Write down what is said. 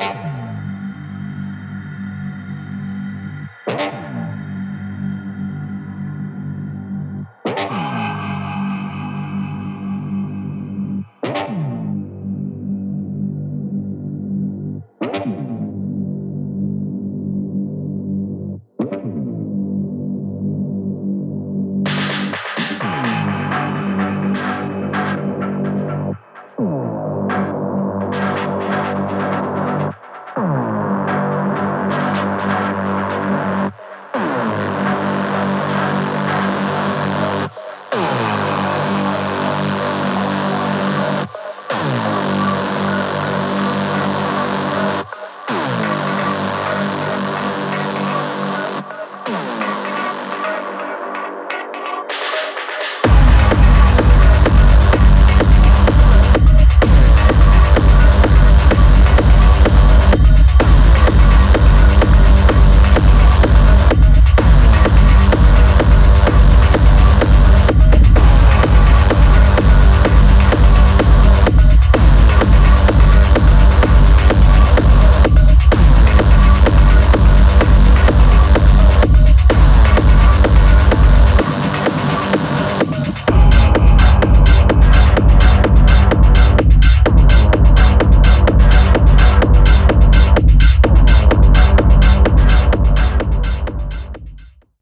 Ah!